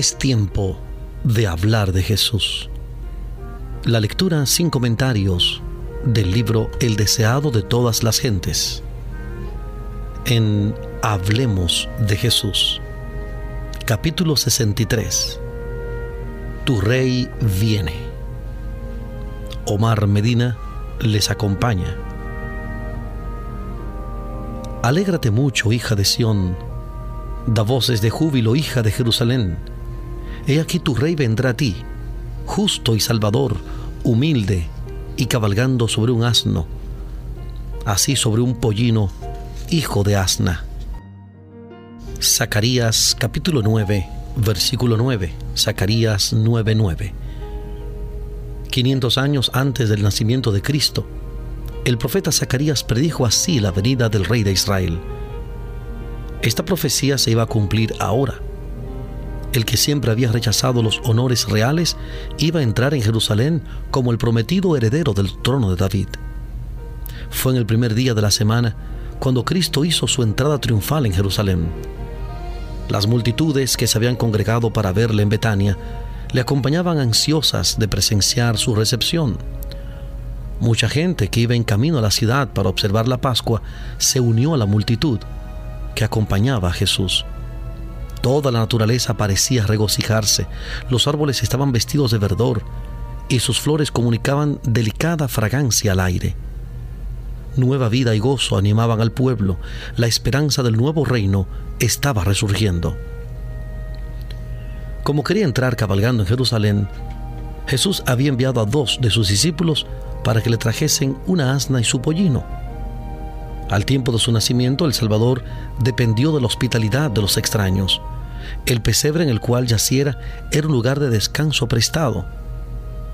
Es tiempo de hablar de Jesús. La lectura sin comentarios del libro El deseado de todas las gentes. En Hablemos de Jesús. Capítulo 63. Tu rey viene. Omar Medina les acompaña. Alégrate mucho, hija de Sión. Da voces de júbilo, hija de Jerusalén He aquí tu rey vendrá a ti, justo y salvador, humilde y cabalgando sobre un asno, así sobre un pollino, hijo de asna. Zacarías capítulo 9, versículo 9, Zacarías 9:9. 500 años antes del nacimiento de Cristo, el profeta Zacarías predijo así la venida del rey de Israel. Esta profecía se iba a cumplir ahora el que siempre había rechazado los honores reales, iba a entrar en Jerusalén como el prometido heredero del trono de David. Fue en el primer día de la semana cuando Cristo hizo su entrada triunfal en Jerusalén. Las multitudes que se habían congregado para verle en Betania le acompañaban ansiosas de presenciar su recepción. Mucha gente que iba en camino a la ciudad para observar la Pascua se unió a la multitud que acompañaba a Jesús. Toda la naturaleza parecía regocijarse, los árboles estaban vestidos de verdor y sus flores comunicaban delicada fragancia al aire. Nueva vida y gozo animaban al pueblo, la esperanza del nuevo reino estaba resurgiendo. Como quería entrar cabalgando en Jerusalén, Jesús había enviado a dos de sus discípulos para que le trajesen una asna y su pollino. Al tiempo de su nacimiento, el Salvador dependió de la hospitalidad de los extraños. El pesebre en el cual yaciera era un lugar de descanso prestado.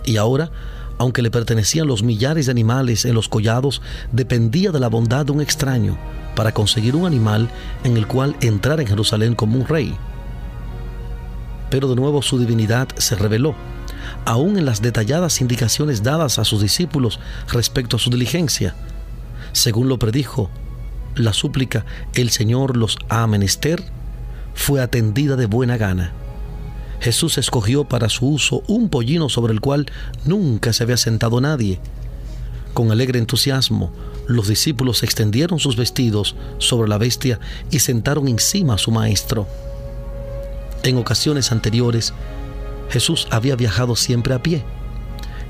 Y ahora, aunque le pertenecían los millares de animales en los collados, dependía de la bondad de un extraño para conseguir un animal en el cual entrar en Jerusalén como un rey. Pero de nuevo su divinidad se reveló, aún en las detalladas indicaciones dadas a sus discípulos respecto a su diligencia. Según lo predijo, la súplica, el Señor los ha menester, fue atendida de buena gana. Jesús escogió para su uso un pollino sobre el cual nunca se había sentado nadie. Con alegre entusiasmo, los discípulos extendieron sus vestidos sobre la bestia y sentaron encima a su maestro. En ocasiones anteriores, Jesús había viajado siempre a pie,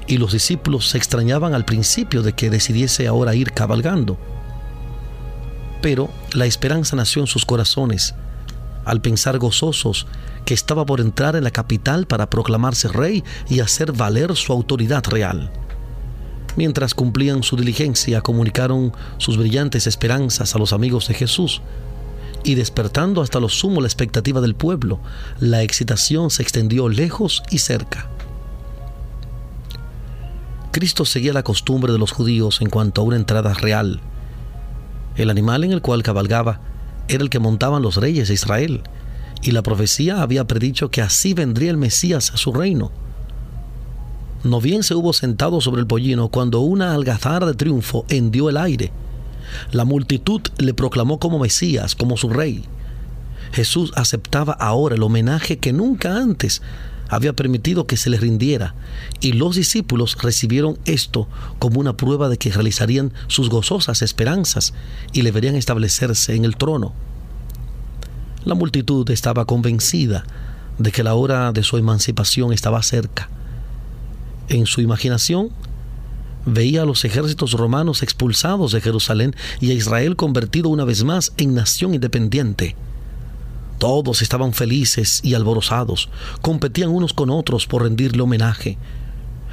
y los discípulos se extrañaban al principio de que decidiese ahora ir cabalgando. Pero la esperanza nació en sus corazones al pensar gozosos que estaba por entrar en la capital para proclamarse rey y hacer valer su autoridad real. Mientras cumplían su diligencia, comunicaron sus brillantes esperanzas a los amigos de Jesús, y despertando hasta lo sumo la expectativa del pueblo, la excitación se extendió lejos y cerca. Cristo seguía la costumbre de los judíos en cuanto a una entrada real. El animal en el cual cabalgaba era el que montaban los reyes de Israel, y la profecía había predicho que así vendría el Mesías a su reino. No bien se hubo sentado sobre el pollino cuando una algazara de triunfo hendió el aire. La multitud le proclamó como Mesías, como su rey. Jesús aceptaba ahora el homenaje que nunca antes había permitido que se le rindiera, y los discípulos recibieron esto como una prueba de que realizarían sus gozosas esperanzas y le verían establecerse en el trono. La multitud estaba convencida de que la hora de su emancipación estaba cerca. En su imaginación veía a los ejércitos romanos expulsados de Jerusalén y a Israel convertido una vez más en nación independiente. Todos estaban felices y alborozados, competían unos con otros por rendirle homenaje.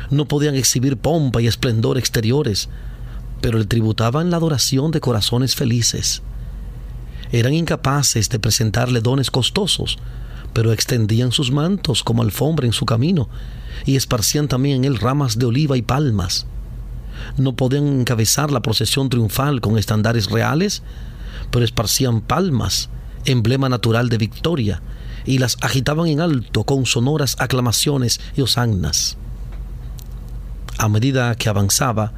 No podían exhibir pompa y esplendor exteriores, pero le tributaban la adoración de corazones felices. Eran incapaces de presentarle dones costosos, pero extendían sus mantos como alfombra en su camino y esparcían también en él ramas de oliva y palmas. No podían encabezar la procesión triunfal con estandares reales, pero esparcían palmas emblema natural de victoria, y las agitaban en alto con sonoras aclamaciones y osannas. A medida que avanzaba,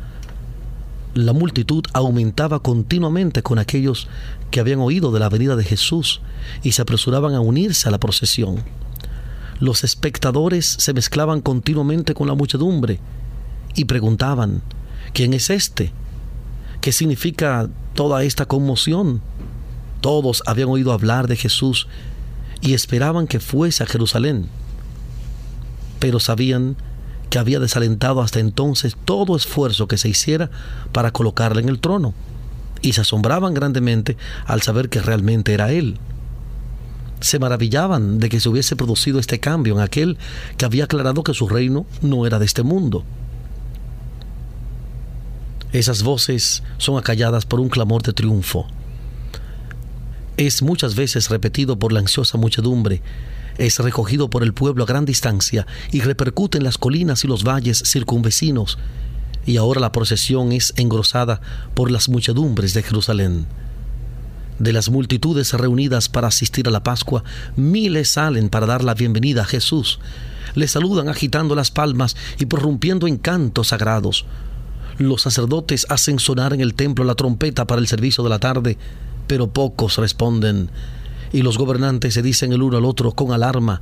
la multitud aumentaba continuamente con aquellos que habían oído de la venida de Jesús y se apresuraban a unirse a la procesión. los espectadores se mezclaban continuamente con la muchedumbre y preguntaban, ¿quién es este? ¿Qué significa toda esta conmoción? Todos habían oído hablar de Jesús y esperaban que fuese a Jerusalén, pero sabían que había desalentado hasta entonces todo esfuerzo que se hiciera para colocarle en el trono, y se asombraban grandemente al saber que realmente era él se maravillaban de que se hubiese producido este cambio en aquel que había aclarado que su reino no era de este mundo. Esas voces son acalladas por un clamor de triunfo. Es muchas veces repetido por la ansiosa muchedumbre, es recogido por el pueblo a gran distancia y repercute en las colinas y los valles circunvecinos, y ahora la procesión es engrosada por las muchedumbres de Jerusalén. De las multitudes reunidas para asistir a la Pascua, miles salen para dar la bienvenida a Jesús. Le saludan agitando las palmas y prorrumpiendo en cantos sagrados. Los sacerdotes hacen sonar en el templo la trompeta para el servicio de la tarde, pero pocos responden. Y los gobernantes se dicen el uno al otro con alarma,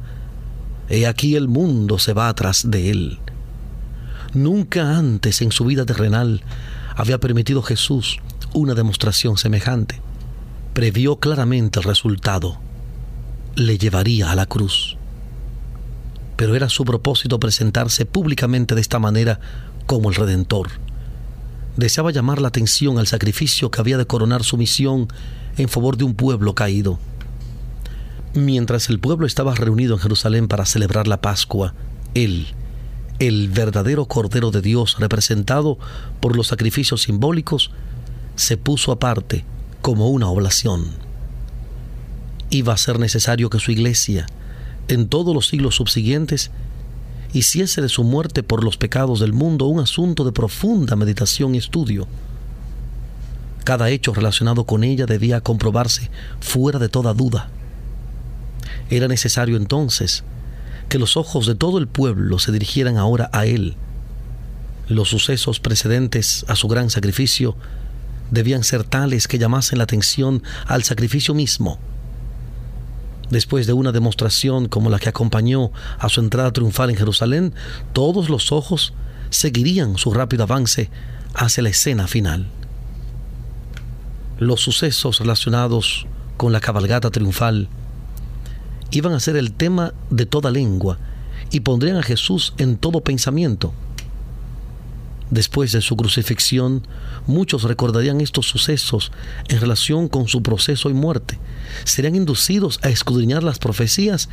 He aquí el mundo se va atrás de él. Nunca antes en su vida terrenal había permitido Jesús una demostración semejante previó claramente el resultado. Le llevaría a la cruz. Pero era su propósito presentarse públicamente de esta manera como el Redentor. Deseaba llamar la atención al sacrificio que había de coronar su misión en favor de un pueblo caído. Mientras el pueblo estaba reunido en Jerusalén para celebrar la Pascua, él, el verdadero Cordero de Dios representado por los sacrificios simbólicos, se puso aparte como una oblación. Iba a ser necesario que su iglesia, en todos los siglos subsiguientes, hiciese de su muerte por los pecados del mundo un asunto de profunda meditación y estudio. Cada hecho relacionado con ella debía comprobarse fuera de toda duda. Era necesario entonces que los ojos de todo el pueblo se dirigieran ahora a él. Los sucesos precedentes a su gran sacrificio debían ser tales que llamasen la atención al sacrificio mismo. Después de una demostración como la que acompañó a su entrada triunfal en Jerusalén, todos los ojos seguirían su rápido avance hacia la escena final. Los sucesos relacionados con la cabalgata triunfal iban a ser el tema de toda lengua y pondrían a Jesús en todo pensamiento. Después de su crucifixión, muchos recordarían estos sucesos en relación con su proceso y muerte. Serían inducidos a escudriñar las profecías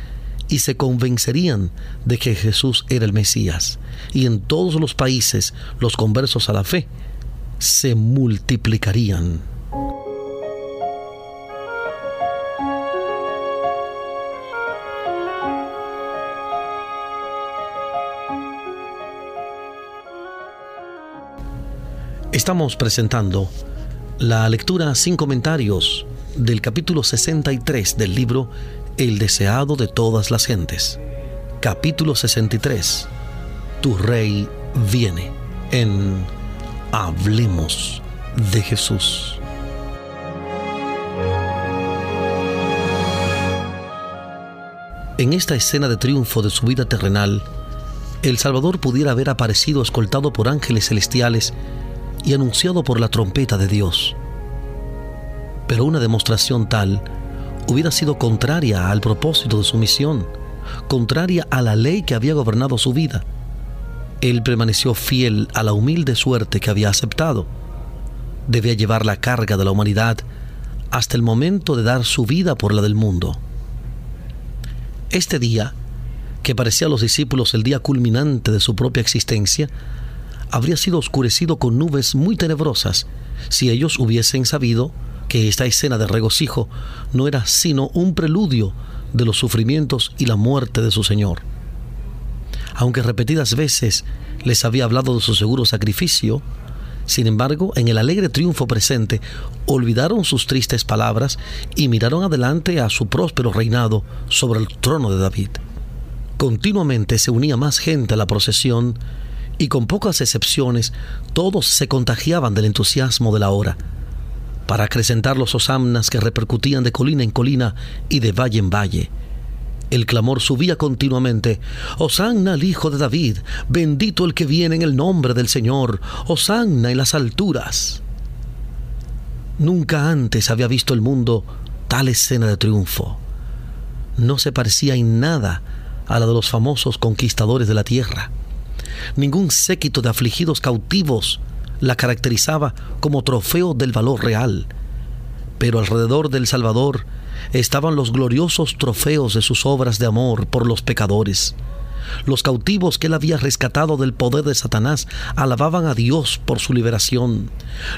y se convencerían de que Jesús era el Mesías. Y en todos los países los conversos a la fe se multiplicarían. Estamos presentando la lectura sin comentarios del capítulo 63 del libro El deseado de todas las gentes. Capítulo 63. Tu rey viene en Hablemos de Jesús. En esta escena de triunfo de su vida terrenal, el Salvador pudiera haber aparecido escoltado por ángeles celestiales y anunciado por la trompeta de Dios. Pero una demostración tal hubiera sido contraria al propósito de su misión, contraria a la ley que había gobernado su vida. Él permaneció fiel a la humilde suerte que había aceptado. Debía llevar la carga de la humanidad hasta el momento de dar su vida por la del mundo. Este día, que parecía a los discípulos el día culminante de su propia existencia, habría sido oscurecido con nubes muy tenebrosas si ellos hubiesen sabido que esta escena de regocijo no era sino un preludio de los sufrimientos y la muerte de su Señor. Aunque repetidas veces les había hablado de su seguro sacrificio, sin embargo, en el alegre triunfo presente, olvidaron sus tristes palabras y miraron adelante a su próspero reinado sobre el trono de David. Continuamente se unía más gente a la procesión y con pocas excepciones todos se contagiaban del entusiasmo de la hora. Para acrecentar los osamnas que repercutían de colina en colina y de valle en valle, El clamor subía continuamente. Hosanna al Hijo de David, bendito el que viene en el nombre del Señor, Hosanna en las alturas. Nunca antes había visto el mundo tal escena de triunfo. No se parecía en nada a la de los famosos conquistadores de la tierra. Ningún séquito de afligidos cautivos la caracterizaba como trofeo del valor real. Pero alrededor del Salvador estaban los gloriosos trofeos de sus obras de amor por los pecadores. Los cautivos que él había rescatado del poder de Satanás alababan a Dios por su liberación.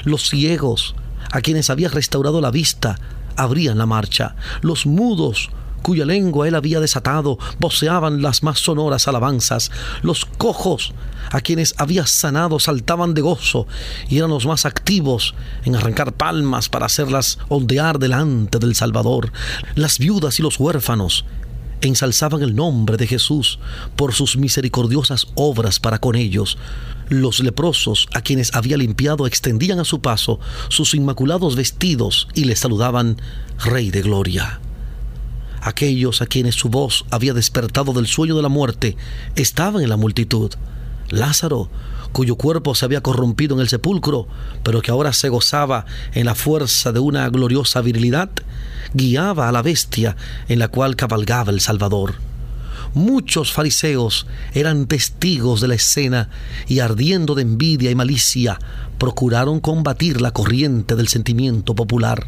Los ciegos, a quienes había restaurado la vista, abrían la marcha. Los mudos cuya lengua él había desatado, voceaban las más sonoras alabanzas. Los cojos, a quienes había sanado, saltaban de gozo y eran los más activos en arrancar palmas para hacerlas ondear delante del Salvador. Las viudas y los huérfanos ensalzaban el nombre de Jesús por sus misericordiosas obras para con ellos. Los leprosos, a quienes había limpiado, extendían a su paso sus inmaculados vestidos y le saludaban Rey de Gloria. Aquellos a quienes su voz había despertado del sueño de la muerte estaban en la multitud. Lázaro, cuyo cuerpo se había corrompido en el sepulcro, pero que ahora se gozaba en la fuerza de una gloriosa virilidad, guiaba a la bestia en la cual cabalgaba el Salvador. Muchos fariseos eran testigos de la escena y ardiendo de envidia y malicia, procuraron combatir la corriente del sentimiento popular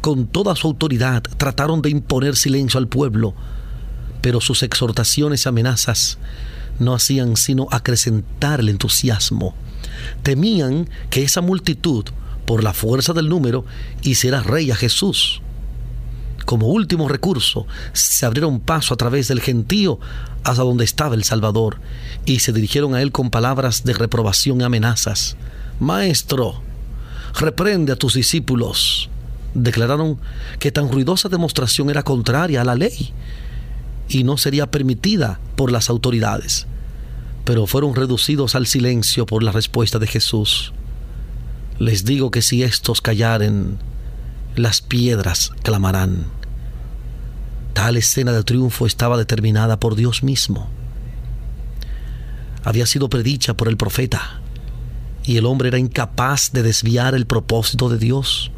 con toda su autoridad trataron de imponer silencio al pueblo, pero sus exhortaciones y amenazas no hacían sino acrecentar el entusiasmo. Temían que esa multitud, por la fuerza del número, hiciera rey a Jesús. Como último recurso, se abrieron paso a través del gentío hasta donde estaba el Salvador y se dirigieron a él con palabras de reprobación y amenazas. Maestro, reprende a tus discípulos declararon que tan ruidosa demostración era contraria a la ley y no sería permitida por las autoridades, pero fueron reducidos al silencio por la respuesta de Jesús. Les digo que si estos callaren, las piedras clamarán. Tal escena de triunfo estaba determinada por Dios mismo. Había sido predicha por el profeta, y el hombre era incapaz de desviar el propósito de Dios.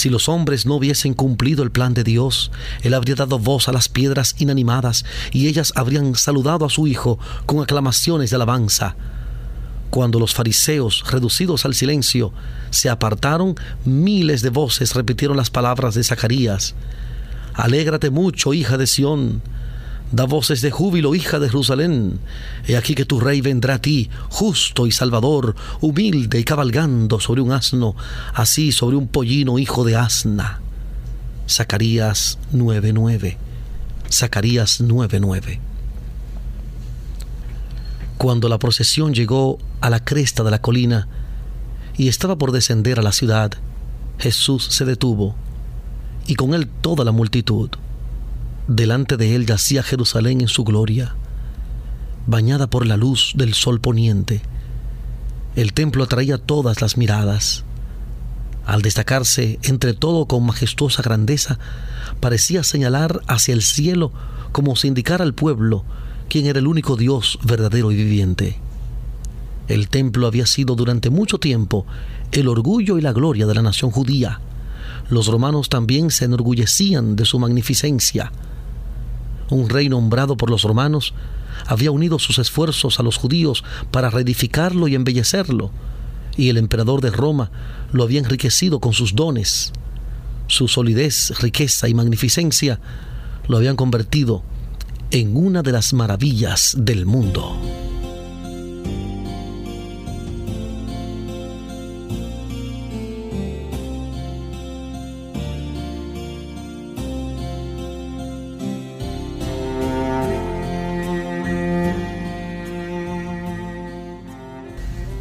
Si los hombres no hubiesen cumplido el plan de Dios, Él habría dado voz a las piedras inanimadas y ellas habrían saludado a su Hijo con aclamaciones de alabanza. Cuando los fariseos, reducidos al silencio, se apartaron, miles de voces repitieron las palabras de Zacarías. Alégrate mucho, hija de Sión Da voces de júbilo, hija de Jerusalén. He aquí que tu rey vendrá a ti, justo y salvador, humilde y cabalgando sobre un asno, así sobre un pollino hijo de asna. Zacarías 9:9. Zacarías 9:9. Cuando la procesión llegó a la cresta de la colina y estaba por descender a la ciudad, Jesús se detuvo y con él toda la multitud Delante de él yacía Jerusalén en su gloria, bañada por la luz del sol poniente. El templo atraía todas las miradas. Al destacarse entre todo con majestuosa grandeza, parecía señalar hacia el cielo como si indicara al pueblo quién era el único Dios verdadero y viviente. El templo había sido durante mucho tiempo el orgullo y la gloria de la nación judía. Los romanos también se enorgullecían de su magnificencia un rey nombrado por los romanos, había unido sus esfuerzos a los judíos para reedificarlo y embellecerlo, y el emperador de Roma lo había enriquecido con sus dones. Su solidez, riqueza y magnificencia lo habían convertido en una de las maravillas del mundo.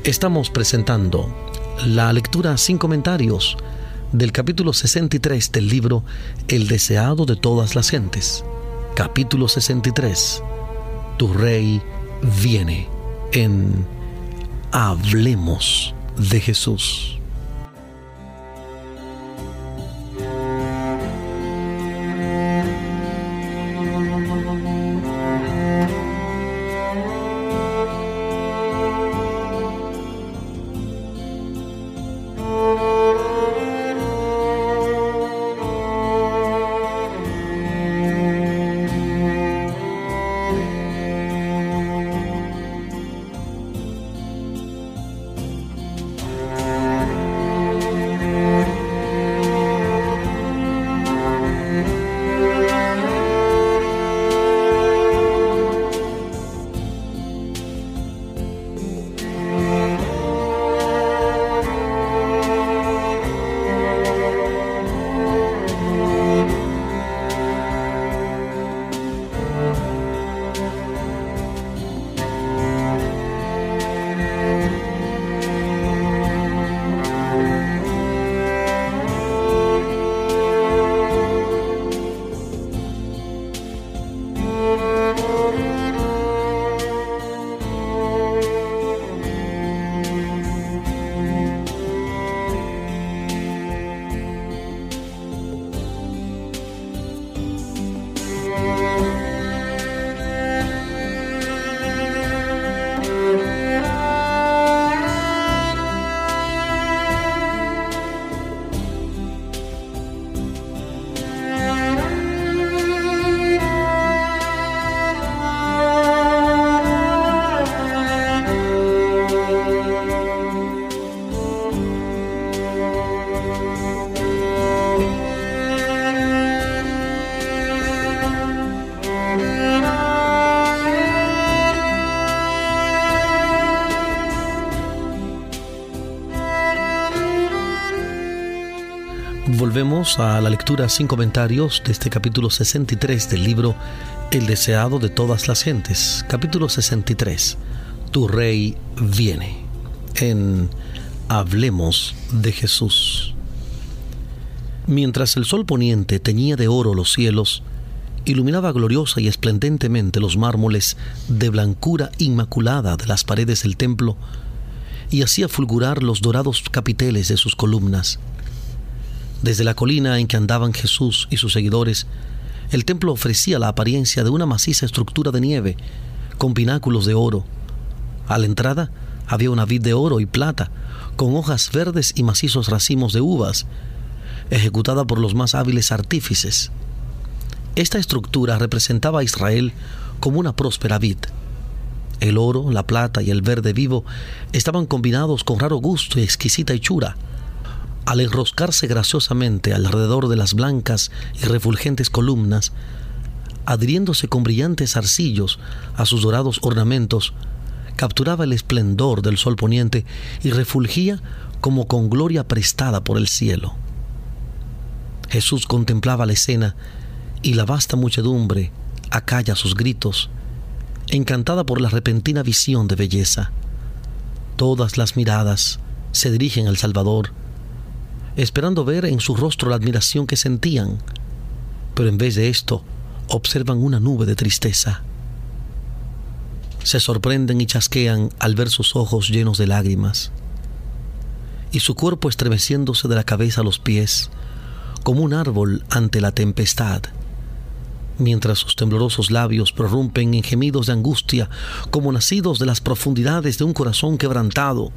Estamos presentando la lectura sin comentarios del capítulo 63 del libro El deseado de todas las gentes. Capítulo 63. Tu rey viene en Hablemos de Jesús. A la lectura sin comentarios de este capítulo 63 del libro El deseado de todas las gentes. Capítulo 63. Tu rey viene. En Hablemos de Jesús. Mientras el sol poniente teñía de oro los cielos, iluminaba gloriosa y esplendentemente los mármoles de blancura inmaculada de las paredes del templo y hacía fulgurar los dorados capiteles de sus columnas. Desde la colina en que andaban Jesús y sus seguidores, el templo ofrecía la apariencia de una maciza estructura de nieve, con pináculos de oro. A la entrada había una vid de oro y plata, con hojas verdes y macizos racimos de uvas, ejecutada por los más hábiles artífices. Esta estructura representaba a Israel como una próspera vid. El oro, la plata y el verde vivo estaban combinados con raro gusto y exquisita hechura al enroscarse graciosamente alrededor de las blancas y refulgentes columnas, adhiriéndose con brillantes arcillos a sus dorados ornamentos, capturaba el esplendor del sol poniente y refulgía como con gloria prestada por el cielo. Jesús contemplaba la escena y la vasta muchedumbre acalla sus gritos, encantada por la repentina visión de belleza. Todas las miradas se dirigen al Salvador, esperando ver en su rostro la admiración que sentían, pero en vez de esto observan una nube de tristeza. Se sorprenden y chasquean al ver sus ojos llenos de lágrimas y su cuerpo estremeciéndose de la cabeza a los pies, como un árbol ante la tempestad, mientras sus temblorosos labios prorrumpen en gemidos de angustia como nacidos de las profundidades de un corazón quebrantado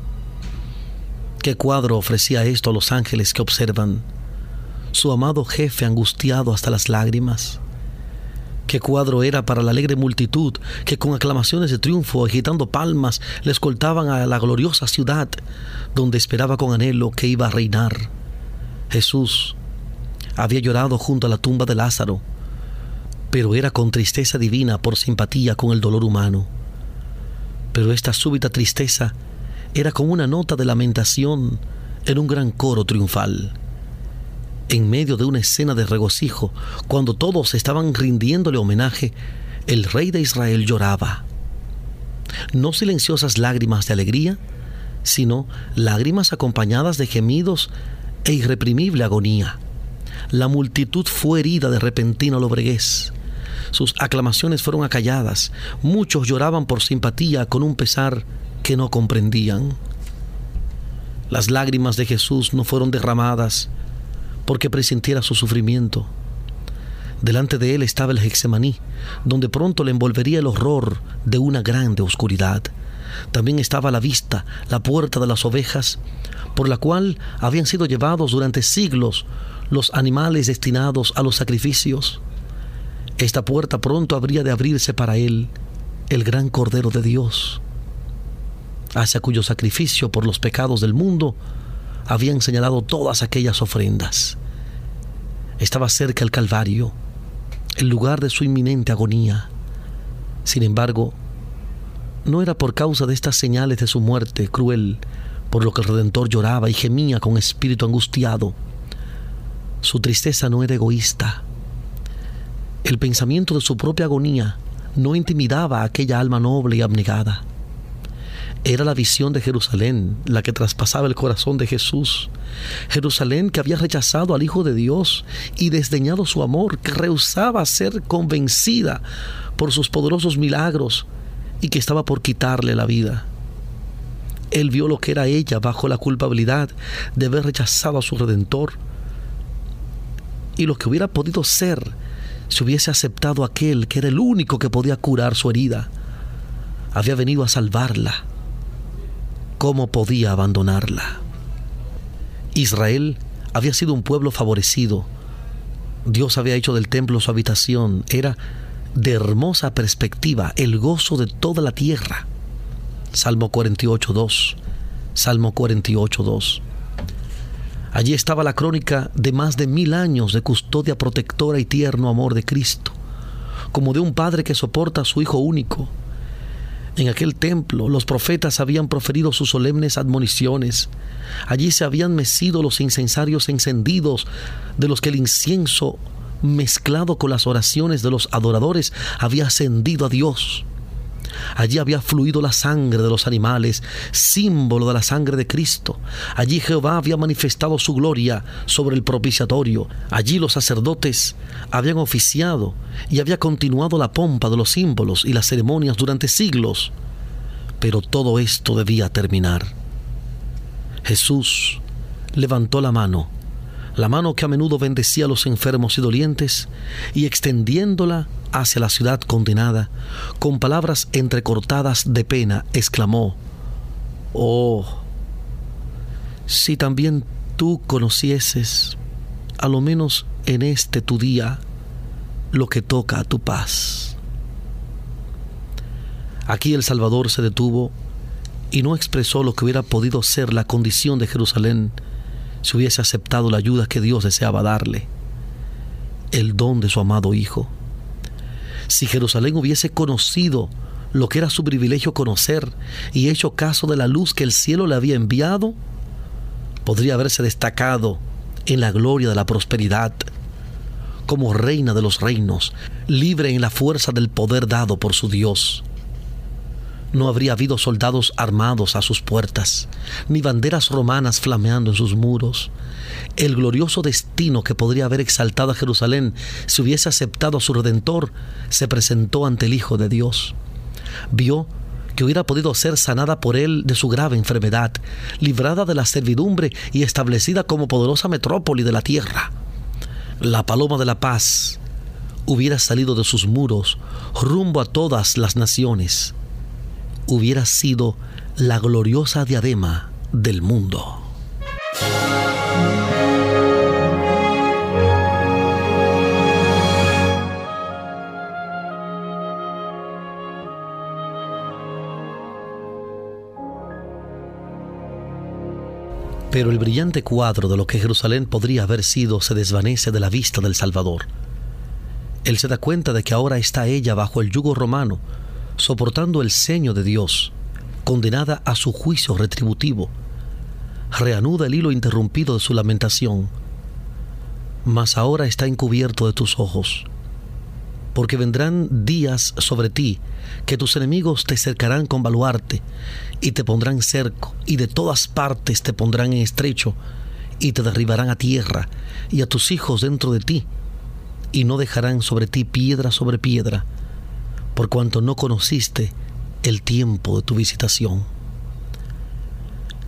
¿Qué cuadro ofrecía esto a los ángeles que observan? Su amado jefe angustiado hasta las lágrimas. ¿Qué cuadro era para la alegre multitud que con aclamaciones de triunfo, agitando palmas, le escoltaban a la gloriosa ciudad donde esperaba con anhelo que iba a reinar? Jesús había llorado junto a la tumba de Lázaro, pero era con tristeza divina por simpatía con el dolor humano. Pero esta súbita tristeza era como una nota de lamentación en un gran coro triunfal. En medio de una escena de regocijo, cuando todos estaban rindiéndole homenaje, el rey de Israel lloraba. No silenciosas lágrimas de alegría, sino lágrimas acompañadas de gemidos e irreprimible agonía. La multitud fue herida de repentina lobreguez. Sus aclamaciones fueron acalladas. Muchos lloraban por simpatía con un pesar que no comprendían. Las lágrimas de Jesús no fueron derramadas porque presintiera su sufrimiento. Delante de él estaba el Hexemaní, donde pronto le envolvería el horror de una grande oscuridad. También estaba a la vista la puerta de las ovejas, por la cual habían sido llevados durante siglos los animales destinados a los sacrificios. Esta puerta pronto habría de abrirse para él, el gran Cordero de Dios hacia cuyo sacrificio por los pecados del mundo habían señalado todas aquellas ofrendas. Estaba cerca el Calvario, el lugar de su inminente agonía. Sin embargo, no era por causa de estas señales de su muerte cruel por lo que el Redentor lloraba y gemía con espíritu angustiado. Su tristeza no era egoísta. El pensamiento de su propia agonía no intimidaba a aquella alma noble y abnegada. Era la visión de Jerusalén la que traspasaba el corazón de Jesús. Jerusalén que había rechazado al Hijo de Dios y desdeñado su amor, que rehusaba ser convencida por sus poderosos milagros y que estaba por quitarle la vida. Él vio lo que era ella bajo la culpabilidad de haber rechazado a su Redentor y lo que hubiera podido ser si hubiese aceptado aquel que era el único que podía curar su herida. Había venido a salvarla ¿Cómo podía abandonarla? Israel había sido un pueblo favorecido. Dios había hecho del templo su habitación. Era de hermosa perspectiva, el gozo de toda la tierra. Salmo 48.2. Salmo 48.2. Allí estaba la crónica de más de mil años de custodia protectora y tierno amor de Cristo, como de un padre que soporta a su Hijo único En aquel templo los profetas habían proferido sus solemnes admoniciones. Allí se habían mecido los incensarios encendidos, de los que el incienso, mezclado con las oraciones de los adoradores, había ascendido a Dios. Allí había fluido la sangre de los animales, símbolo de la sangre de Cristo. Allí Jehová había manifestado su gloria sobre el propiciatorio. Allí los sacerdotes habían oficiado y había continuado la pompa de los símbolos y las ceremonias durante siglos. Pero todo esto debía terminar. Jesús levantó la mano la mano que a menudo bendecía a los enfermos y dolientes, y extendiéndola hacia la ciudad condenada, con palabras entrecortadas de pena, exclamó, Oh, si también tú conocieses, a lo menos en este tu día, lo que toca a tu paz. Aquí el Salvador se detuvo y no expresó lo que hubiera podido ser la condición de Jerusalén si hubiese aceptado la ayuda que Dios deseaba darle, el don de su amado Hijo. Si Jerusalén hubiese conocido lo que era su privilegio conocer y hecho caso de la luz que el cielo le había enviado, podría haberse destacado en la gloria de la prosperidad, como reina de los reinos, libre en la fuerza del poder dado por su Dios no habría habido soldados armados a sus puertas, ni banderas romanas flameando en sus muros. El glorioso destino que podría haber exaltado a Jerusalén si hubiese aceptado a su Redentor se presentó ante el Hijo de Dios. Vio que hubiera podido ser sanada por él de su grave enfermedad, librada de la servidumbre y establecida como poderosa metrópoli de la tierra. La paloma de la paz hubiera salido de sus muros rumbo a todas las naciones hubiera sido la gloriosa diadema del mundo. Pero el brillante cuadro de lo que Jerusalén podría haber sido se desvanece de la vista del Salvador. Él se da cuenta de que ahora está ella bajo el yugo romano, soportando el ceño de Dios, condenada a su juicio retributivo. Reanuda el hilo interrumpido de su lamentación. Mas ahora está encubierto de tus ojos, porque vendrán días sobre ti que tus enemigos te cercarán con baluarte y te pondrán cerco y de todas partes te pondrán en estrecho y te derribarán a tierra y a tus hijos dentro de ti y no dejarán sobre ti piedra sobre piedra por cuanto no conociste el tiempo de tu visitación.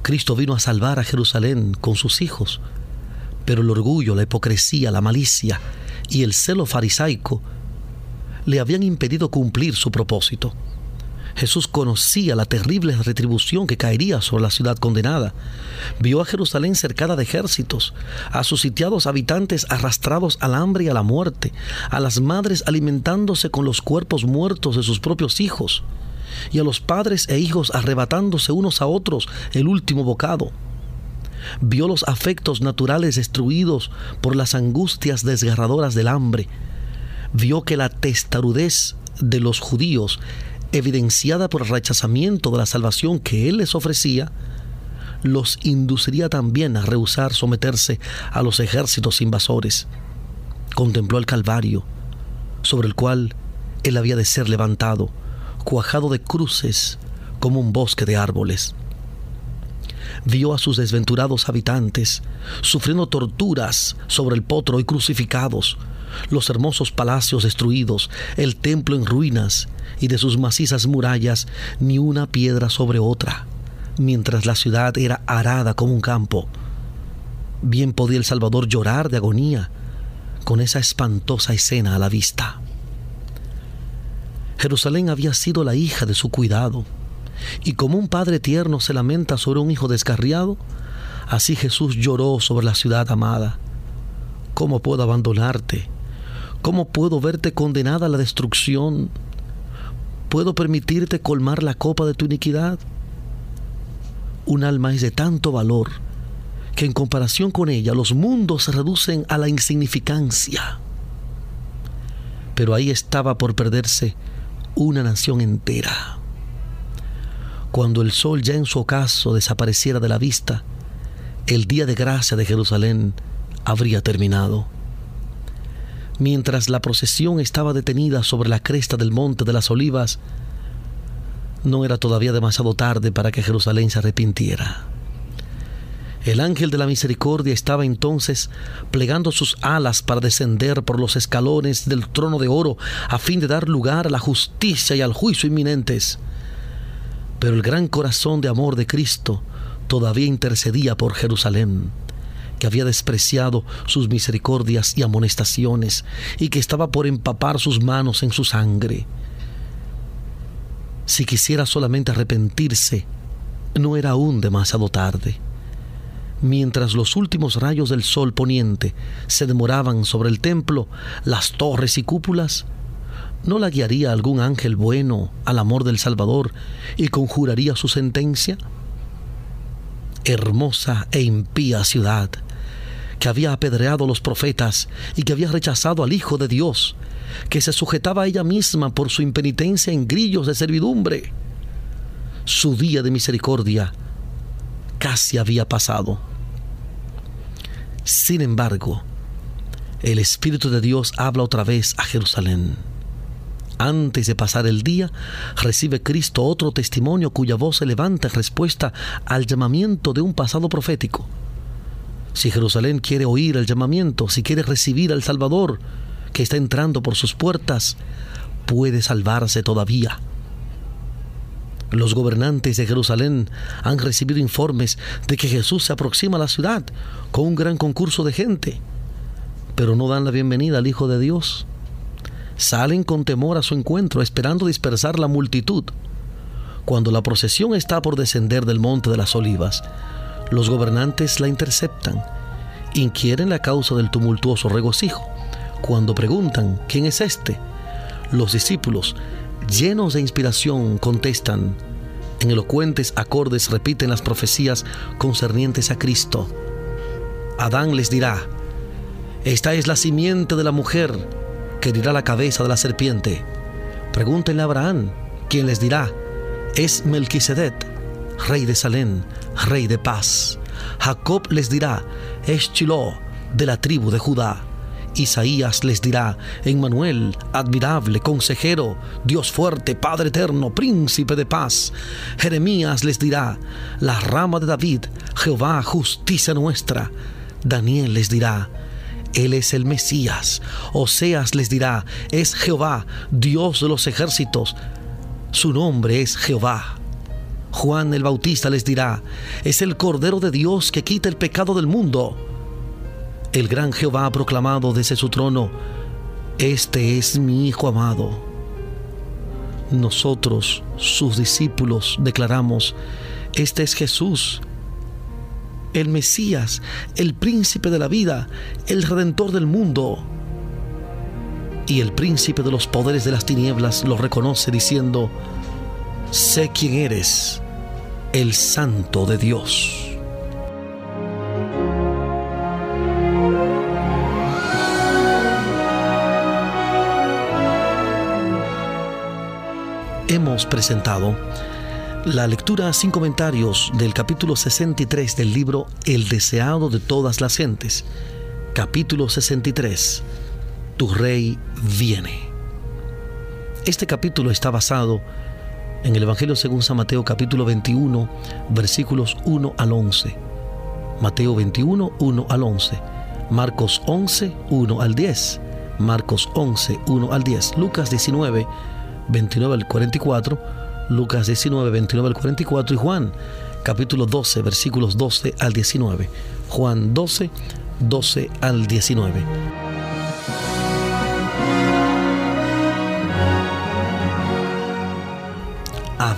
Cristo vino a salvar a Jerusalén con sus hijos, pero el orgullo, la hipocresía, la malicia y el celo farisaico le habían impedido cumplir su propósito. Jesús conocía la terrible retribución que caería sobre la ciudad condenada. Vio a Jerusalén cercada de ejércitos, a sus sitiados habitantes arrastrados al hambre y a la muerte, a las madres alimentándose con los cuerpos muertos de sus propios hijos, y a los padres e hijos arrebatándose unos a otros el último bocado. Vio los afectos naturales destruidos por las angustias desgarradoras del hambre. Vio que la testarudez de los judíos evidenciada por el rechazamiento de la salvación que Él les ofrecía, los induciría también a rehusar someterse a los ejércitos invasores. Contempló el Calvario, sobre el cual Él había de ser levantado, cuajado de cruces como un bosque de árboles. Vio a sus desventurados habitantes sufriendo torturas sobre el potro y crucificados, los hermosos palacios destruidos, el templo en ruinas y de sus macizas murallas ni una piedra sobre otra, mientras la ciudad era arada como un campo. Bien podía el Salvador llorar de agonía con esa espantosa escena a la vista. Jerusalén había sido la hija de su cuidado, y como un padre tierno se lamenta sobre un hijo descarriado, así Jesús lloró sobre la ciudad amada. ¿Cómo puedo abandonarte? ¿Cómo puedo verte condenada a la destrucción? ¿Puedo permitirte colmar la copa de tu iniquidad? Un alma es de tanto valor que en comparación con ella los mundos se reducen a la insignificancia. Pero ahí estaba por perderse una nación entera. Cuando el sol ya en su ocaso desapareciera de la vista, el día de gracia de Jerusalén habría terminado. Mientras la procesión estaba detenida sobre la cresta del monte de las olivas, no era todavía demasiado tarde para que Jerusalén se arrepintiera. El ángel de la misericordia estaba entonces plegando sus alas para descender por los escalones del trono de oro a fin de dar lugar a la justicia y al juicio inminentes. Pero el gran corazón de amor de Cristo todavía intercedía por Jerusalén, había despreciado sus misericordias y amonestaciones y que estaba por empapar sus manos en su sangre. Si quisiera solamente arrepentirse, no era aún demasiado tarde mientras los últimos rayos del sol poniente se demoraban sobre el templo, las torres y cúpulas, ¿no la guiaría algún ángel bueno al amor del Salvador y conjuraría su sentencia? Hermosa e impía ciudad, que había apedreado a los profetas y que había rechazado al Hijo de Dios, que se sujetaba a ella misma por su impenitencia en grillos de servidumbre. Su día de misericordia casi había pasado. Sin embargo, el Espíritu de Dios habla otra vez a Jerusalén. Antes de pasar el día, recibe Cristo otro testimonio cuya voz se levanta en respuesta al llamamiento de un pasado profético. Si Jerusalén quiere oír el llamamiento, si quiere recibir al Salvador que está entrando por sus puertas, puede salvarse todavía. Los gobernantes de Jerusalén han recibido informes de que Jesús se aproxima a la ciudad con un gran concurso de gente, pero no dan la bienvenida al Hijo de Dios. Salen con temor a su encuentro, esperando dispersar la multitud. Cuando la procesión está por descender del monte de las olivas, los gobernantes la interceptan, inquieren la causa del tumultuoso regocijo. Cuando preguntan, ¿quién es este? Los discípulos llenos de inspiración, contestan. En elocuentes acordes repiten las profecías concernientes a Cristo. Adán les dirá, esta es la simiente de la mujer que dirá la cabeza de la serpiente. Pregúntenle a Abraham, quien les dirá, es Melquisedec, rey de Salem, rey de paz. Jacob les dirá, es Chiló, de la tribu de Judá. Isaías les dirá, Emmanuel, admirable, consejero, Dios fuerte, Padre eterno, príncipe de paz. Jeremías les dirá, la rama de David, Jehová, justicia nuestra. Daniel les dirá, Él es el Mesías. Oseas les dirá, es Jehová, Dios de los ejércitos. Su nombre es Jehová. Juan el Bautista les dirá, es el Cordero de Dios que quita el pecado del mundo. El gran Jehová ha proclamado desde su trono, Este es mi Hijo amado. Nosotros, sus discípulos, declaramos, Este es Jesús, el Mesías, el príncipe de la vida, el redentor del mundo. Y el príncipe de los poderes de las tinieblas lo reconoce diciendo, sé quién eres, el santo de Dios. hemos presentado la lectura sin comentarios del capítulo 63 del libro El deseado de todas las gentes. Capítulo 63. Tu rey viene. Este capítulo está basado en el Evangelio según San Mateo capítulo 21 versículos 1 al 11. Mateo 21, 1 al 11. Marcos 11, 1 al 10. Marcos 11, 1 al 10. Lucas 19, 29 al 44, Lucas 19, 29 al 44 y Juan capítulo 12, versículos 12 al 19. Juan 12, 12 al 19.